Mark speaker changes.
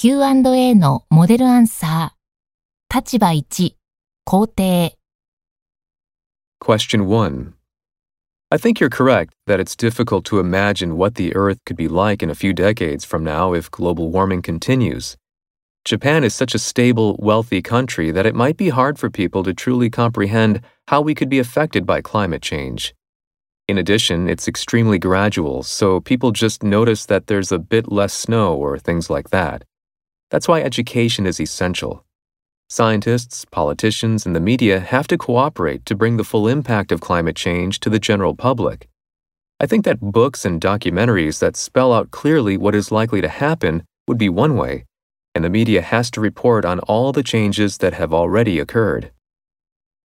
Speaker 1: Q&A のモデルアンサー。立場1、肯定。
Speaker 2: Question 1. I think you're correct that it's difficult to imagine what the Earth could be like in a few decades from now if global warming continues. Japan is such a stable, wealthy country that it might be hard for people to truly comprehend how we could be affected by climate change. In addition, it's extremely gradual, so people just notice that there's a bit less snow or things like that. That's why education is essential. Scientists, politicians, and the media have to cooperate to bring the full impact of climate change to the general public. I think that books and documentaries that spell out clearly what is likely to happen would be one way, and the media has to report on all the changes that have already occurred.